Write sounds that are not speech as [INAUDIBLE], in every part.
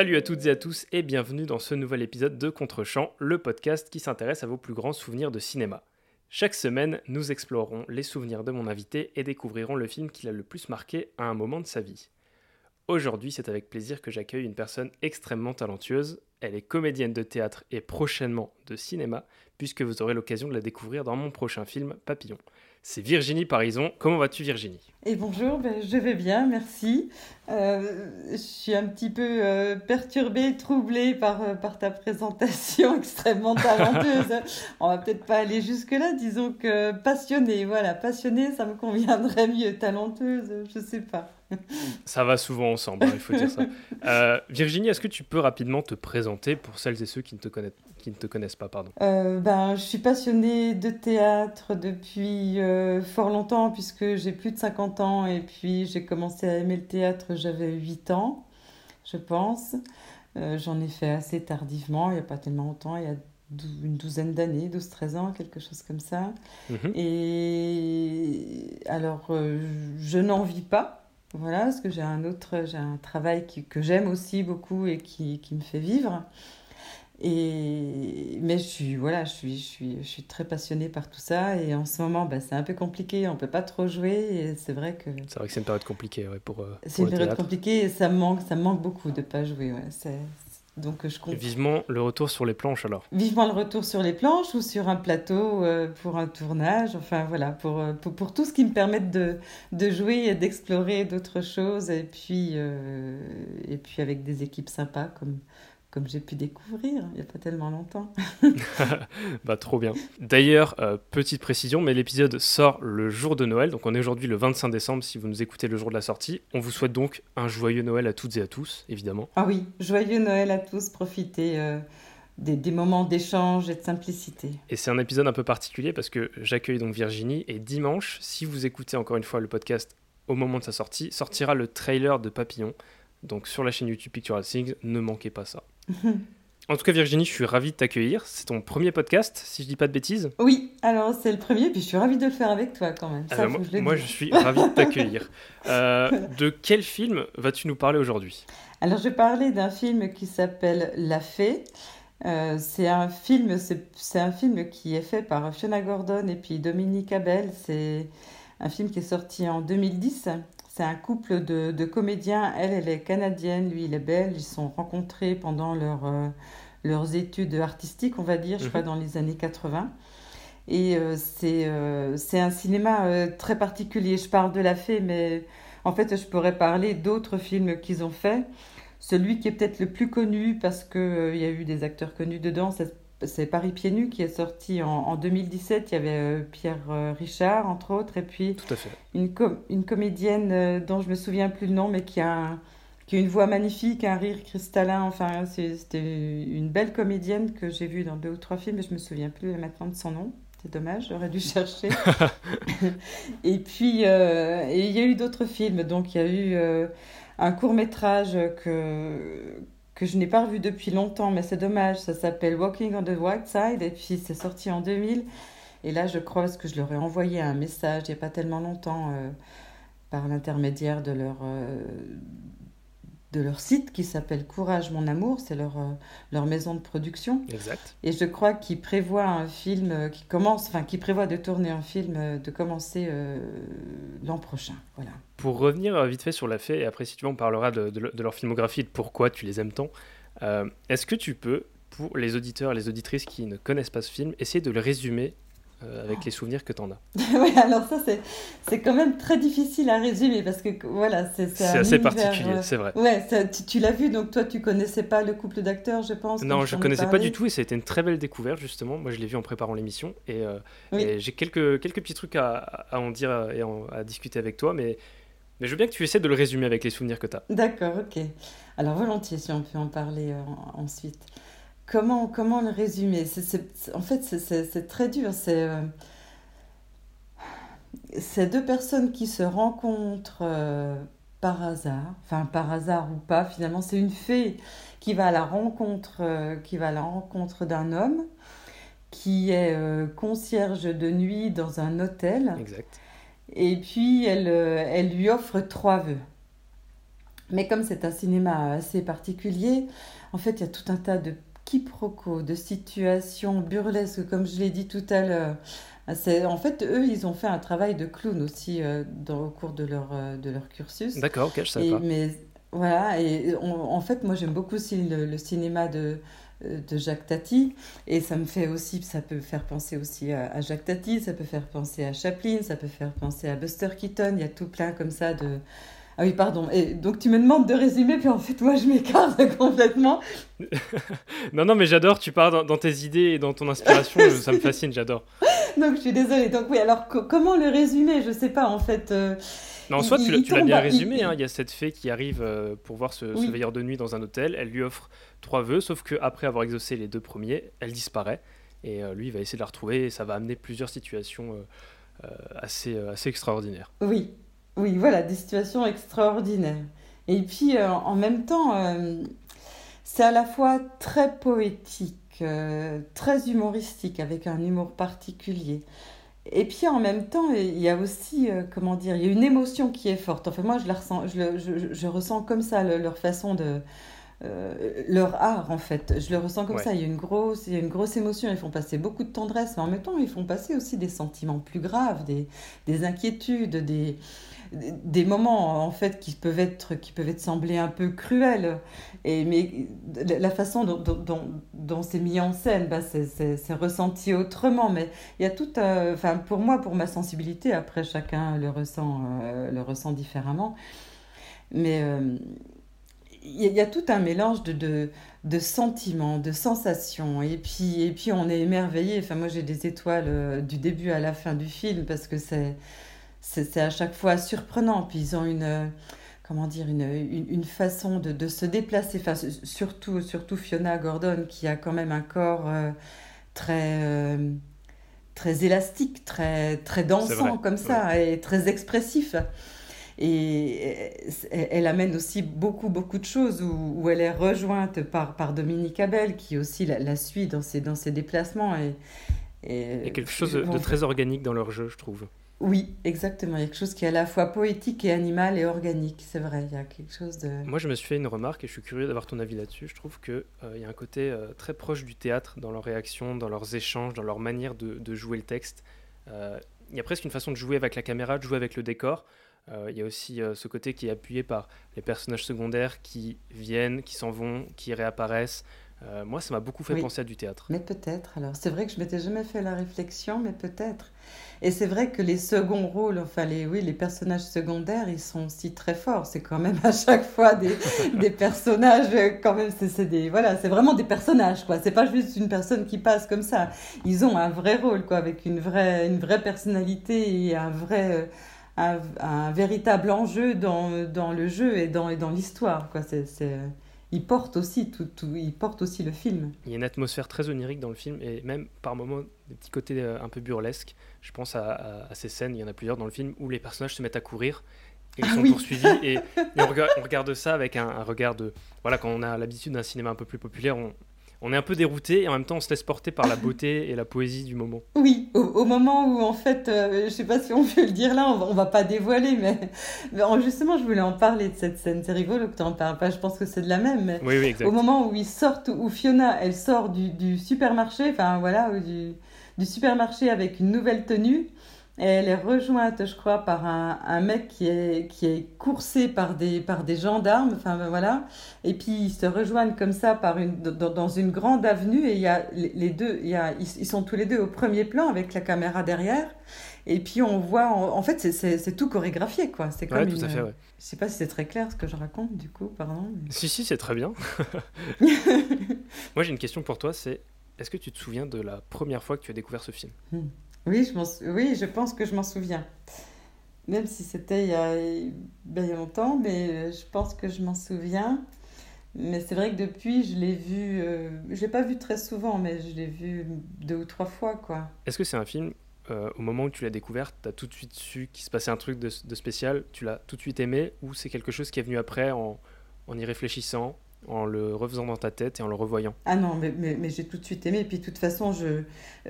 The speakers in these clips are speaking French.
Salut à toutes et à tous et bienvenue dans ce nouvel épisode de Contrechamp, le podcast qui s'intéresse à vos plus grands souvenirs de cinéma. Chaque semaine, nous explorerons les souvenirs de mon invité et découvrirons le film qui l'a le plus marqué à un moment de sa vie. Aujourd'hui, c'est avec plaisir que j'accueille une personne extrêmement talentueuse. Elle est comédienne de théâtre et prochainement de cinéma, puisque vous aurez l'occasion de la découvrir dans mon prochain film Papillon. C'est Virginie Parison. Comment vas-tu Virginie? Et bonjour, ben, je vais bien, merci. Euh, je suis un petit peu euh, perturbée, troublée par, euh, par ta présentation [LAUGHS] extrêmement talentueuse. On va peut-être pas aller jusque-là, disons que passionnée, voilà, passionnée, ça me conviendrait mieux. Talenteuse, je sais pas. Ça va souvent ensemble, hein, il faut dire ça. [LAUGHS] Virginie, est-ce que tu peux rapidement te présenter pour celles et ceux qui ne te connaissent, qui ne te connaissent pas pardon? Ben, Je suis passionnée de théâtre depuis fort longtemps, puisque j'ai plus de 50 ans, et puis j'ai commencé à aimer le théâtre j'avais 8 ans, je pense. Euh, j'en ai fait assez tardivement, il n'y a pas tellement longtemps, il y a une douzaine d'années, 12-13 ans, quelque chose comme ça. Mhm. Et alors, euh, je n'en vis pas, voilà, parce que j'ai un autre, j'ai un travail que j'aime aussi beaucoup et qui, qui me fait vivre. Et, mais je suis, voilà, je suis, je, suis, je suis très passionnée par tout ça. Et en ce moment, bah, c'est un peu compliqué. On ne peut pas trop jouer. Et c'est vrai que. C'est vrai que c'est une période compliquée ouais, pour. Euh, c'est une période compliquée et ça me manque, ça me manque beaucoup de ne pas jouer. Ouais. Donc je compte... Vivement le retour sur les planches alors. Vivement le retour sur les planches ou sur un plateau euh, pour un tournage. Enfin voilà, pour, euh, pour, pour, tout ce qui me permette de, de jouer et d'explorer d'autres choses. Et puis, et puis avec des équipes sympas comme comme j'ai pu découvrir il n'y a pas tellement longtemps. [LAUGHS] [LAUGHS] bah trop bien. D'ailleurs, euh, petite précision, mais l'épisode sort le jour de Noël, donc on est aujourd'hui le 25 décembre si vous nous écoutez le jour de la sortie. On vous souhaite donc un joyeux Noël à toutes et à tous, évidemment. Ah oui, joyeux Noël à tous, profitez. Euh, des, des, moments d'échange et de simplicité. Et c'est un épisode un peu particulier parce que j'accueille donc Virginie et dimanche, si vous écoutez encore une fois le podcast au moment de sa sortie, sortira le trailer de Papillon. Donc sur la chaîne YouTube Pictural Things, ne manquez pas ça. [LAUGHS] En tout cas, Virginie, je suis ravie de t'accueillir. C'est ton premier podcast, si je dis pas de bêtises. Oui, alors c'est le premier, puis je suis ravie de le faire avec toi quand même. Ça, moi, je, moi je, suis ravie de t'accueillir. [LAUGHS] Euh, de quel film vas-tu nous parler aujourd'hui? Alors, je vais parler d'un film qui s'appelle La Fée. Euh, c'est un film, c'est un film qui est fait par Fiona Gordon et puis Dominique Abel. C'est un film qui est sorti en 2010 c'est un couple de, comédiens. Elle, elle est canadienne, lui, il est belge. Ils se sont rencontrés pendant leur, euh, leurs études artistiques, on va dire, je crois, mhm. dans les années 80. Et euh, euh, c'est un cinéma très particulier. Je parle de La Fée, mais en fait, je pourrais parler d'autres films qu'ils ont faits. Celui qui est peut-être le plus connu, parce qu'il y a eu des acteurs connus dedans, c'est Paris Pieds Nus qui est sorti en, 2017. Il y avait euh, Pierre euh, Richard, entre autres, et puis Une, une comédienne euh, dont je me souviens plus le nom, mais qui a, qui a une voix magnifique, un rire cristallin. Enfin, c'était une belle comédienne que j'ai vue dans deux ou trois films, mais je me souviens plus maintenant de son nom. C'est dommage, j'aurais dû chercher. [LAUGHS] et puis, il y a eu d'autres films. Donc, il y a eu un court métrage que que je n'ai pas revu depuis longtemps, mais c'est dommage. Ça s'appelle Walking on the White Side et puis c'est sorti en 2000. Et là, je crois parce que je leur ai envoyé un message il n'y a pas tellement longtemps euh, par l'intermédiaire de leur, euh, de leur site qui s'appelle Courage mon amour, c'est leur, euh, leur maison de production. Exact. Et je crois qu'ils prévoient un film qui commence, enfin qui prévoit de tourner un film, de commencer l'an prochain. Voilà. Pour revenir euh, vite fait sur la fée, et après si tu veux on parlera de, leur filmographie et de pourquoi tu les aimes tant, euh, est-ce que tu peux, pour les auditeurs et les auditrices qui ne connaissent pas ce film, essayer de le résumer euh, avec les souvenirs que tu en as [LAUGHS] Oui, alors ça c'est quand même très difficile à résumer parce que voilà, c'est C'est assez particulier, c'est vrai. Ouais, tu, tu l'as vu, donc toi tu connaissais pas le couple d'acteurs, je pense Non, je connaissais pas du tout et ça a été une très belle découverte justement. Moi je l'ai vu en préparant l'émission et, j'ai quelques, quelques petits trucs à, à en dire et à discuter avec toi, mais mais je veux bien que tu essaies de le résumer avec les souvenirs que tu as. D'accord, ok. Alors volontiers, si on peut en parler euh, ensuite. Comment, comment le résumer? En fait, c'est très dur. C'est euh, deux personnes qui se rencontrent euh, par hasard, enfin par hasard ou pas, finalement, c'est une fée qui va à la rencontre, qui va à la rencontre d'un homme qui est concierge de nuit dans un hôtel. Exact. Et puis, elle, euh, elle lui offre trois vœux. Mais comme c'est un cinéma assez particulier, en fait, il y a tout un tas de quiproquos, de situations burlesques, comme je l'ai dit tout à l'heure. En fait, eux, ils ont fait un travail de clown aussi euh, dans, au cours de leur, euh, de leur cursus. D'accord, ok, je savais pas. Mais voilà, et en fait, moi, j'aime beaucoup aussi le, cinéma de, euh, de Jacques Tati, et ça me fait aussi, ça peut faire penser aussi à, à, Jacques Tati, ça peut faire penser à Chaplin, ça peut faire penser à Buster Keaton, il y a tout plein comme ça de ah oui, pardon. Et donc tu me demandes de résumer, puis en fait, moi, je m'écarte [LAUGHS] complètement. [LAUGHS] non, non, mais j'adore, tu pars dans, tes idées et dans ton inspiration, ça me [LAUGHS] fascine, j'adore. Donc je suis désolée. Donc oui, alors comment le résumer? Je sais pas, en fait. Euh, non, en soi, tu, l'as bien résumé. Hein. Il... y a cette fée qui arrive euh, pour voir ce, veilleur de nuit dans un hôtel. Elle lui offre trois vœux, sauf qu'après avoir exaucé les deux premiers, elle disparaît. Et euh, lui, il va essayer de la retrouver et ça va amener plusieurs situations assez, assez extraordinaires. Oui, oui, voilà, des situations extraordinaires. Et puis, euh, en même temps, euh, c'est à la fois très poétique, euh, très humoristique, avec un humour particulier. Et puis, en même temps, il y a aussi, comment dire, il y a une émotion qui est forte. Enfin, moi, je, la ressens, je, je, ressens comme ça leur façon de... leur art en fait, je le ressens comme ça. Il y a une grosse, il y a une grosse émotion. Ils font passer beaucoup de tendresse, mais en même temps, ils font passer aussi des sentiments plus graves, des, des inquiétudes, des, des moments en fait qui peuvent être qui peuvent être semblés un peu cruels. Et mais la façon dont, dont, dont c'est mis en scène bah, c'est ressenti autrement. Mais il y a tout euh, enfin pour moi pour ma sensibilité après chacun le ressent euh, le ressent différemment. Mais euh, il y, a tout un mélange de, de, de, sentiments, de sensations. Et puis, et puis on est émerveillé. Enfin, moi, j'ai des étoiles du début à la fin du film parce que c'est c'est à chaque fois surprenant. Puis ils ont une, euh, comment dire, une, une, façon de, de, se déplacer, enfin, surtout, surtout Fiona Gordon, qui a quand même un corps euh, très, euh, très élastique, très, très dansant comme ça, et très expressif. Et elle amène aussi beaucoup, beaucoup de choses où, où elle est rejointe par, par Dominique Abel, qui aussi la, la suit dans ses, dans ses déplacements. Et, et, Il y a quelque chose de, de très organique dans leur jeu, je trouve. Oui, exactement. Il y a quelque chose qui est à la fois poétique et animal et organique. C'est vrai, il y a quelque chose de... Moi, je me suis fait une remarque et je suis curieux d'avoir ton avis là-dessus. Je trouve qu'il euh, y a un côté euh, très proche du théâtre dans leurs réactions, dans leurs échanges, dans leur manière de, jouer le texte. Euh, il y a presque une façon de jouer avec la caméra, de jouer avec le décor. Il y a aussi ce côté qui est appuyé par les personnages secondaires qui viennent, qui s'en vont, qui réapparaissent. moi, ça m'a beaucoup fait penser à du théâtre. Mais peut-être, alors. C'est vrai que je m'étais jamais fait la réflexion, mais peut-être. Et c'est vrai que les seconds rôles, enfin les, oui, les personnages secondaires, ils sont aussi très forts. C'est quand même à chaque fois des, [LAUGHS] des personnages, quand même, c'est des, voilà, c'est vraiment des personnages, quoi. C'est pas juste une personne qui passe comme ça. Ils ont un vrai rôle, quoi, avec une vraie, une vraie personnalité et un vrai, un, un véritable enjeu dans, dans le jeu et dans, et dans l'histoire, quoi. C'est, il porte aussi tout, tout, il porte aussi le film. Il y a une atmosphère très onirique dans le film et même par moments des petits côtés euh, un peu burlesques. Je pense à, ces scènes, il y en a plusieurs dans le film où les personnages se mettent à courir et ils ah sont poursuivis et, [LAUGHS] on, regarde, ça avec un, un, regard de voilà quand on a l'habitude d'un cinéma un peu plus populaire, on, on est un peu dérouté et en même temps on se laisse porter par la beauté et la poésie du moment. [LAUGHS] Oui, au, moment où en fait, euh, je sais pas si on peut le dire là, on va, va pas dévoiler, mais, justement je voulais en parler de cette scène. C'est rigolo que tu en parles pas, je pense que c'est de la même. Mais oui, oui, Au moment où ils sortent, où Fiona elle sort du, supermarché, enfin voilà, du, du supermarché avec une nouvelle tenue elle est rejointe, je crois, par un, un, mec qui est, qui est coursé par des, par des gendarmes. Enfin, ben voilà. Et puis, ils se rejoignent comme ça par une, dans, dans une grande avenue. Et il y a les deux, il y a, ils, sont tous les deux au premier plan avec la caméra derrière. Et puis, on voit, en, fait, c'est tout chorégraphié, quoi. C'est comme tout à fait, ouais. Je sais pas si c'est très clair ce que je raconte, du coup, pardon. Si, si, c'est très bien. [LAUGHS] Moi, j'ai une question pour toi, c'est est-ce que tu te souviens de la première fois que tu as découvert ce film? Hmm. Oui, je, oui, je pense que je m'en souviens. Même si c'était il, y a bien longtemps, mais je pense que je m'en souviens. Mais c'est vrai que depuis, je l'ai vu, euh, je l'ai pas vu très souvent, mais je l'ai vu deux ou trois fois, quoi. Est-ce que c'est un film, euh, au moment où tu l'as découvert, tu as tout de suite su qu'il se passait un truc de, de spécial, tu l'as tout de suite aimé, ou c'est quelque chose qui est venu après en, en y réfléchissant? En le refaisant dans ta tête et en le revoyant Ah non, mais, mais, j'ai tout de suite aimé. Et puis, de toute façon, je,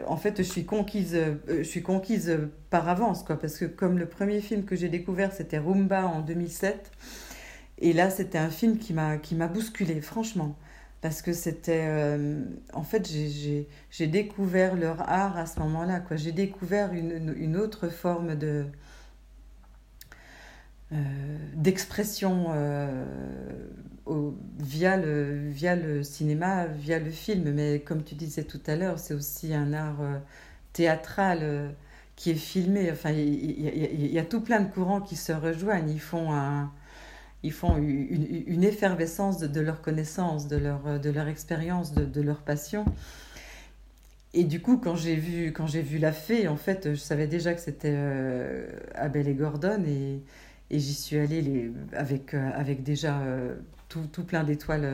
en fait, je suis conquise, euh, je suis conquise par avance, quoi. Parce que comme le premier film que j'ai découvert, c'était Rumba en 2007. Et là, c'était un film qui m'a qui m'a bousculé, franchement. Parce que c'était. Euh, en fait, j'ai découvert leur art à ce moment-là. J'ai découvert une, une, autre forme de. Euh, d'expression euh, via, le, cinéma, via le film. Mais comme tu disais tout à l'heure, c'est aussi un art théâtral qui est filmé. Enfin, il y, a tout plein de courants qui se rejoignent. Ils font une, effervescence de, de, leur connaissance, de leur, expérience, de, leur passion. Et du coup, quand j'ai vu, vu La Fée, en fait, je savais déjà que c'était euh, Abel et Gordon, et, et j'y suis allée les, avec, euh, avec déjà euh, tout, tout, plein d'étoiles.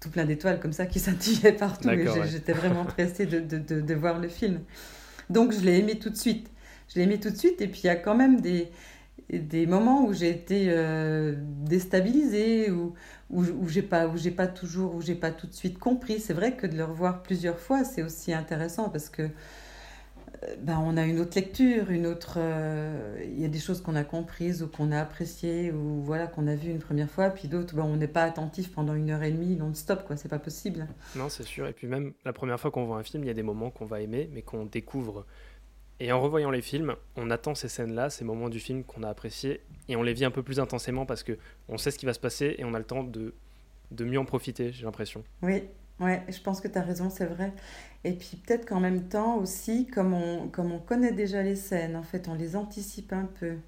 tout plein d'étoiles comme ça qui [LAUGHS] scintillaient partout. J'étais vraiment [LAUGHS] pressée de, de, de, voir le film. Donc je l'ai aimé tout de suite. Je l'ai aimé tout de suite. Et puis il y a quand même des, des moments où j'ai été euh, déstabilisée, ou où, où j'ai pas, où j'ai pas toujours, où j'ai pas tout de suite compris. C'est vrai que de le revoir plusieurs fois, c'est aussi intéressant parce que euh, ben, on a une autre lecture, une autre. Euh, il y a des choses qu'on a comprises ou qu'on a appréciées ou voilà qu'on a vues une première fois, puis d'autres, ben, on n'est pas attentif pendant une heure et demie non-stop, quoi. C'est pas possible. Non, c'est sûr. Et puis même la première fois qu'on voit un film, il y a des moments qu'on va aimer, mais qu'on découvre et en revoyant les films, on attend ces scènes-là, ces moments du film qu'on a appréciés, et on les vit un peu plus intensément parce que on sait ce qui va se passer et on a le temps de, de mieux en profiter, j'ai l'impression. Oui, ouais, je pense que tu as raison, c'est vrai. Et puis peut-être qu'en même temps aussi, comme on, comme on connaît déjà les scènes, en fait, on les anticipe un peu.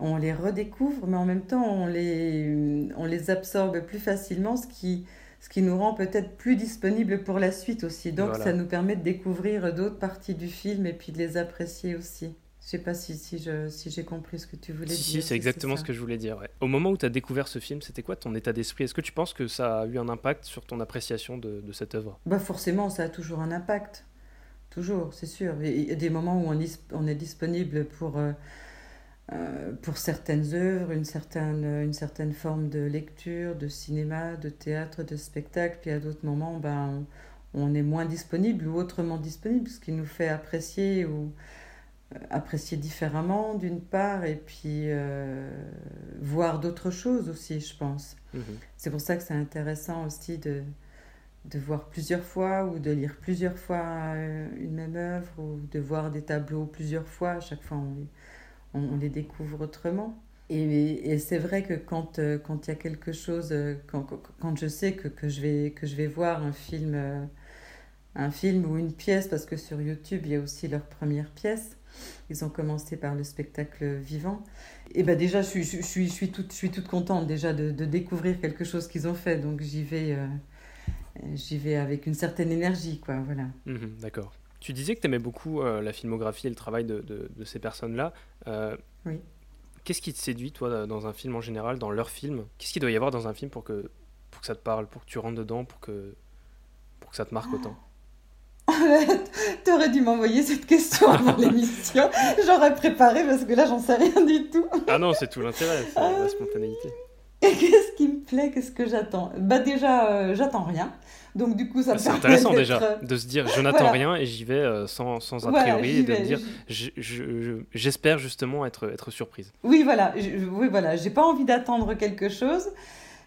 On les redécouvre, mais en même temps, on les, on les absorbe plus facilement, ce qui, ce qui nous rend peut-être plus disponibles pour la suite aussi. Donc ça nous permet de découvrir d'autres parties du film et puis de les apprécier aussi. Je sais pas si, si, j'ai compris ce que tu voulais dire. Si, c'est exactement ce que je voulais dire. Au moment où tu as découvert ce film, c'était quoi ton état d'esprit? Est-ce que tu penses que ça a eu un impact sur ton appréciation de, de cette œuvre? Bah Forcément, ça a toujours un impact. Toujours, c'est sûr. Il y a des moments où on, on est disponible pour... Euh, euh, pour certaines œuvres, une certaine, une certaine forme de lecture, de cinéma, de théâtre, de spectacle, puis à d'autres moments, ben, on, est moins disponible ou autrement disponible, ce qui nous fait apprécier ou apprécier différemment d'une part, et puis euh, voir d'autres choses aussi, je pense. Mhm. C'est pour ça que c'est intéressant aussi de, de voir plusieurs fois ou de lire plusieurs fois une même œuvre ou de voir des tableaux plusieurs fois. À chaque fois, on on, les découvre autrement. Et, et c'est vrai que quand euh, quand il y a quelque chose, euh, quand, quand je sais que, que, je vais, que je vais voir un film, euh, un film ou une pièce, parce que sur YouTube, il y a aussi leur première pièce, ils ont commencé par le spectacle vivant. Et ben déjà, je suis, je, suis, je, suis, toute, je suis toute contente déjà de, de découvrir quelque chose qu'ils ont fait. Donc j'y vais, j'y vais avec une certaine énergie, quoi. Voilà. Mhm, d'accord. Tu disais que tu aimais beaucoup euh, la filmographie et le travail de, de, ces personnes-là. Euh, oui. Qu'est-ce qui te séduit, toi, dans un film en général, dans leur film Qu'est-ce qu'il doit y avoir dans un film pour que, pour que ça te parle, pour que tu rentres dedans, pour que, pour que ça te marque autant? [LAUGHS] T'aurais dû m'envoyer cette question avant [LAUGHS] l'émission. J'aurais préparé parce que là, j'en sais rien du tout. ah non, c'est tout l'intérêt, c'est la spontanéité. Et qu'est-ce qui me plaît Qu'est-ce que j'attends? Bah déjà, euh, j'attends rien. Donc du coup, ça me C'est intéressant déjà euh, de se dire je n'attends rien et j'y vais euh, sans, sans a priori et de me dire j'espère justement être, être surprise. Oui, voilà. Je, oui, voilà. J'ai pas envie d'attendre quelque chose.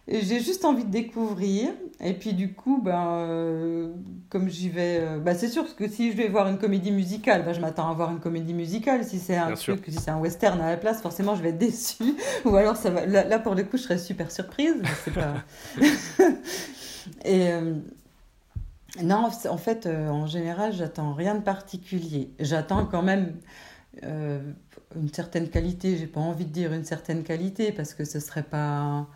J'ai juste envie de découvrir. Et puis du coup, ben, euh, comme j'y vais, bah, c'est sûr que si je vais voir une comédie musicale, ben, je m'attends à voir une comédie musicale. Si c'est un truc, si c'est un western à la place, forcément, je vais être déçue. [LAUGHS] Ou alors, ça va, là, pour le coup, je serais super surprise. Pas... [LAUGHS] Et euh, non, en fait, euh, en général, j'attends rien de particulier. J'attends quand même euh, une certaine qualité. J'ai pas envie de dire une certaine qualité parce que ce serait pas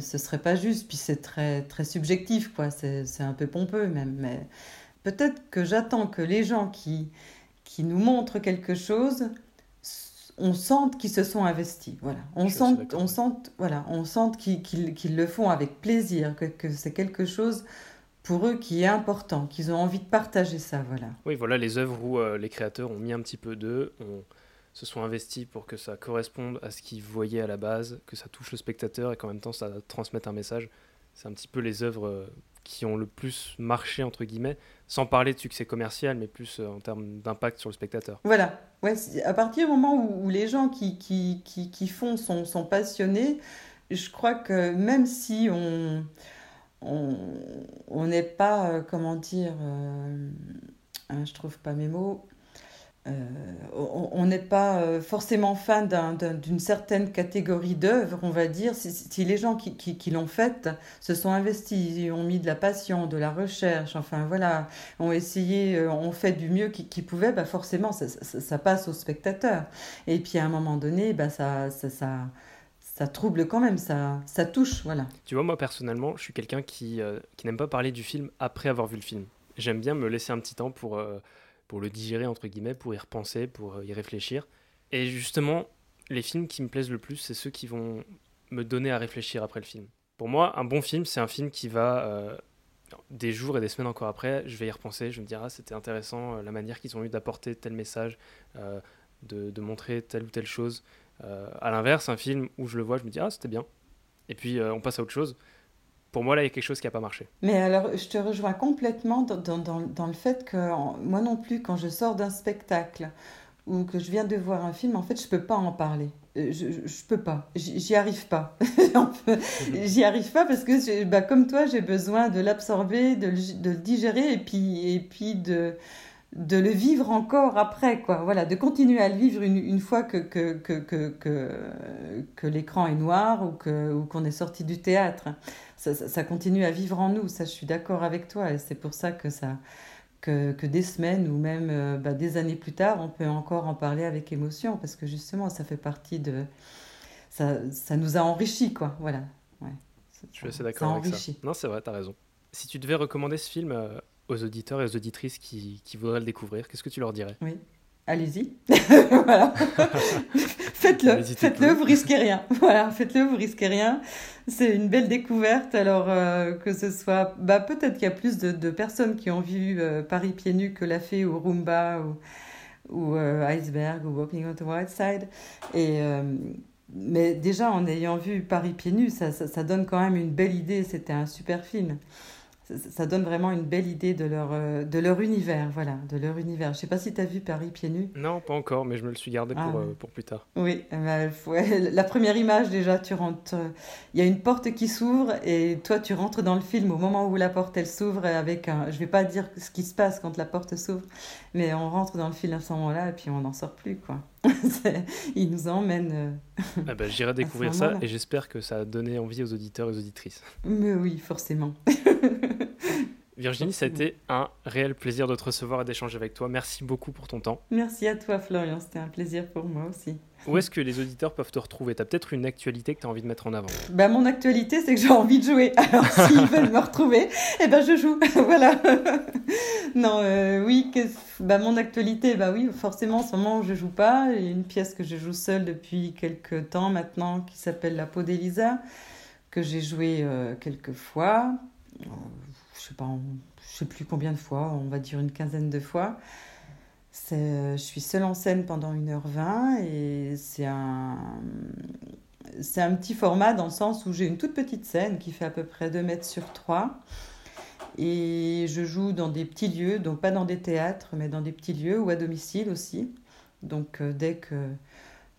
ce serait pas juste. Puis c'est très très subjectif, quoi. C'est un peu pompeux même. Mais peut-être que j'attends que les gens qui qui nous montrent quelque chose on sente qu'ils se sont investis. Voilà. On sent, on sent, voilà, on sent qu'ils le font avec plaisir, que, c'est quelque chose pour eux qui est important, qu'ils ont envie de partager ça. Voilà. Oui, voilà les œuvres où euh, les créateurs ont mis un petit peu d'eux, se sont investis pour que ça corresponde à ce qu'ils voyaient à la base, que ça touche le spectateur et qu'en même temps ça transmette un message. c'est un petit peu les œuvres qui ont le plus marché, entre guillemets, sans parler de succès commercial, mais plus en termes d'impact sur le spectateur. Voilà, ouais, à partir du moment où, les gens qui, qui, qui, font sont, sont, passionnés, je crois que même si on on n'est pas, comment dire, hein, je trouve pas mes mots, euh, on n'est pas euh, forcément fan d'une certaine catégorie d'œuvres, on va dire. Si, les gens qui, l'ont faite se sont investis, ont mis de la passion, de la recherche, enfin voilà, ont essayé, euh, ont fait du mieux qu'ils pouvaient, bah forcément ça, passe au spectateur. Et puis à un moment donné, bah ça, ça, ça, trouble quand même, ça, ça touche, voilà. Tu vois, moi personnellement, je suis quelqu'un qui, qui n'aime pas parler du film après avoir vu le film. J'aime bien me laisser un petit temps pour pour le digérer, entre guillemets, pour y repenser, pour euh, y réfléchir. Et justement, les films qui me plaisent le plus, c'est ceux qui vont me donner à réfléchir après le film. Pour moi, un bon film, c'est un film qui va, euh, des jours et des semaines encore après, je vais y repenser, je me dire, ah, c'était intéressant euh, la manière qu'ils ont eu d'apporter tel message, de, de, montrer telle ou telle chose. à l'inverse, un film où je le vois, je me dis, ah, c'était bien. Et puis, on passe à autre chose pour moi, là, il y a quelque chose qui n'a pas marché. Mais alors, je te rejoins complètement dans, dans, dans le fait que moi non plus, quand je sors d'un spectacle ou que je viens de voir un film, en fait, je ne peux pas en parler. Euh, je, ne peux pas, j'y arrive pas. [LAUGHS] j'y arrive pas parce que, bah, comme toi, j'ai besoin de l'absorber, de, de, le digérer et puis, et puis de, de le vivre encore après, quoi. Voilà, de continuer à le vivre une, une fois que, que, que, que, que l'écran est noir ou qu'on ou qu'on est sorti du théâtre. Ça, ça, continue à vivre en nous, ça je suis d'accord avec toi, et c'est pour ça que, ça, que, que des semaines ou même euh, bah, des années plus tard, on peut encore en parler avec émotion, parce que justement, ça fait partie de... Ça, ça nous a enrichis, quoi. Voilà. Ouais. Je suis assez d'accord avec ça. Non, c'est vrai, tu as raison. Si tu devais recommander ce film euh, aux auditeurs et aux auditrices qui, qui voudraient le découvrir, qu'est-ce que tu leur dirais? Oui, allez-y. [LAUGHS] voilà. [LAUGHS] faites-le, faites-le, vous risquez rien. [LAUGHS] Voilà, faites-le, vous risquez rien. C'est une belle découverte. Alors euh, que ce soit, bah peut-être qu'il y a plus de, de, personnes qui ont vu euh, Paris pieds nus que l'a fait ou Roomba ou, ou euh, Iceberg ou Walking on the White Side. Et mais déjà en ayant vu Paris pieds nus, ça, ça, ça donne quand même une belle idée. C'était un super film ça donne vraiment une belle idée de leur, euh, de leur univers, voilà, de leur univers. Je sais pas si tu as vu Paris pieds nus. Non, pas encore, mais je me le suis gardé pour, ah euh, pour plus tard. Oui, eh ben, [LAUGHS] la première image déjà, tu rentres, il y a une porte qui s'ouvre et toi tu rentres dans le film au moment où la porte elle s'ouvre avec un, je vais pas dire ce qui se passe quand la porte s'ouvre, mais on rentre dans le film à ce moment-là et puis on n'en sort plus quoi. [LAUGHS] il nous emmène. Euh, [LAUGHS] ah bah, J'irai découvrir ça et j'espère que ça a donné envie aux auditeurs et aux auditrices. Mais oui, forcément. Virginie, ça a été un réel plaisir de te recevoir et d'échanger avec toi. Merci beaucoup pour ton temps. Merci à toi, Florian. C'était un plaisir pour moi aussi. Où est-ce que les auditeurs peuvent te retrouver? Tu as peut-être une actualité que tu as envie de mettre en avant bah, Mon actualité, c'est que j'ai envie de jouer. Alors, [LAUGHS] s'ils veulent me retrouver, eh ben, je joue. [LAUGHS] voilà. non, euh, oui, bah, mon actualité, bah oui, forcément, en ce moment, je joue pas. Il y a une pièce que je joue seule depuis quelques temps maintenant qui s'appelle La peau d'Elisa, que j'ai joué euh, quelques fois je sais pas, je sais plus combien de fois, on va dire une quinzaine de fois. Je suis seule en scène pendant 1h20 et c'est un, c'est un petit format dans le sens où j'ai une toute petite scène qui fait à peu près 2 mètres sur 3 et je joue dans des petits lieux, donc pas dans des théâtres, mais dans des petits lieux ou à domicile aussi. Donc euh, dès que,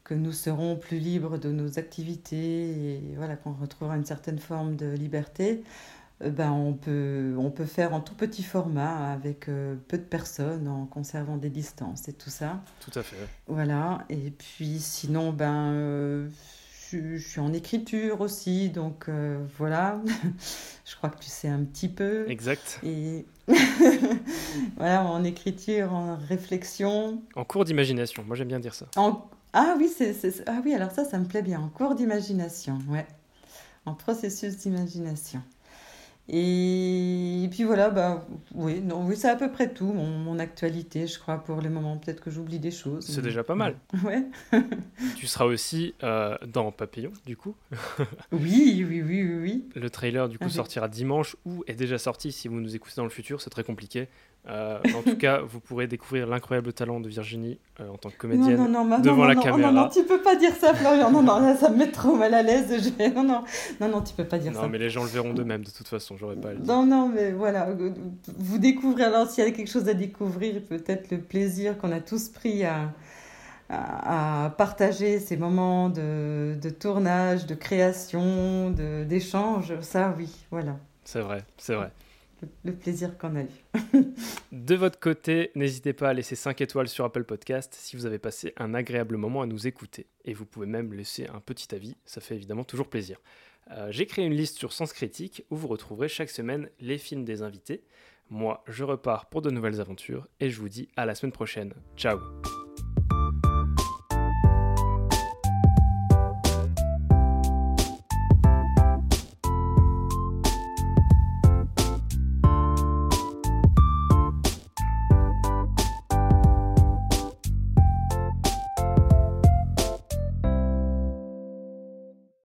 que nous serons plus libres de nos activités et voilà, qu'on retrouvera une certaine forme de liberté, euh, ben, on, peut, on peut faire en tout petit format avec euh, peu de personnes en conservant des distances et tout ça. Tout à fait. Voilà. Et puis sinon, ben, euh, je, suis en écriture aussi, donc voilà. [LAUGHS] je crois que tu sais un petit peu. Exact. Et [LAUGHS] voilà, en écriture, en réflexion. En cours d'imagination, moi j'aime bien dire ça. Ah oui, c'est, ah oui, alors ça, ça me plaît bien. En cours d'imagination, ouais. En processus d'imagination. Et, puis voilà, bah, oui, non, oui, c'est à peu près tout, mon, actualité, je crois, pour le moment. Peut-être que j'oublie des choses. C'est déjà pas mal. [LAUGHS] Ouais. [LAUGHS] tu seras aussi euh, dans Papillon, du coup. [LAUGHS] oui, oui, oui, oui, Le trailer, du coup, sortira dimanche ou est déjà sorti si vous nous écoutez dans le futur. C'est très compliqué. Euh, en tout cas, vous pourrez découvrir l'incroyable talent de Virginie euh, en tant que comédienne non, non, non, devant la caméra. Non, non, tu peux pas dire ça, Florian. Non, non, là, ça me met trop mal à l'aise. Je... Non, non, non, non, tu peux pas dire ça. Non, mais les gens le verront d'eux-mêmes de toute façon. J'aurais pas à le dire. Non, non, mais voilà. Vous découvrez alors s'il y a quelque chose à découvrir, peut-être le plaisir qu'on a tous pris à, à, à partager ces moments de, de tournage, de création, d'échange. Ça, oui, voilà. C'est vrai, c'est vrai le plaisir qu'on a eu. [LAUGHS] de votre côté, n'hésitez pas à laisser 5 étoiles sur Apple Podcast si vous avez passé un agréable moment à nous écouter. Et vous pouvez même laisser un petit avis, ça fait évidemment toujours plaisir. Euh, J'ai créé une liste sur Sens Critique où vous retrouverez chaque semaine les films des invités. Moi, je repars pour de nouvelles aventures et je vous dis à la semaine prochaine. Ciao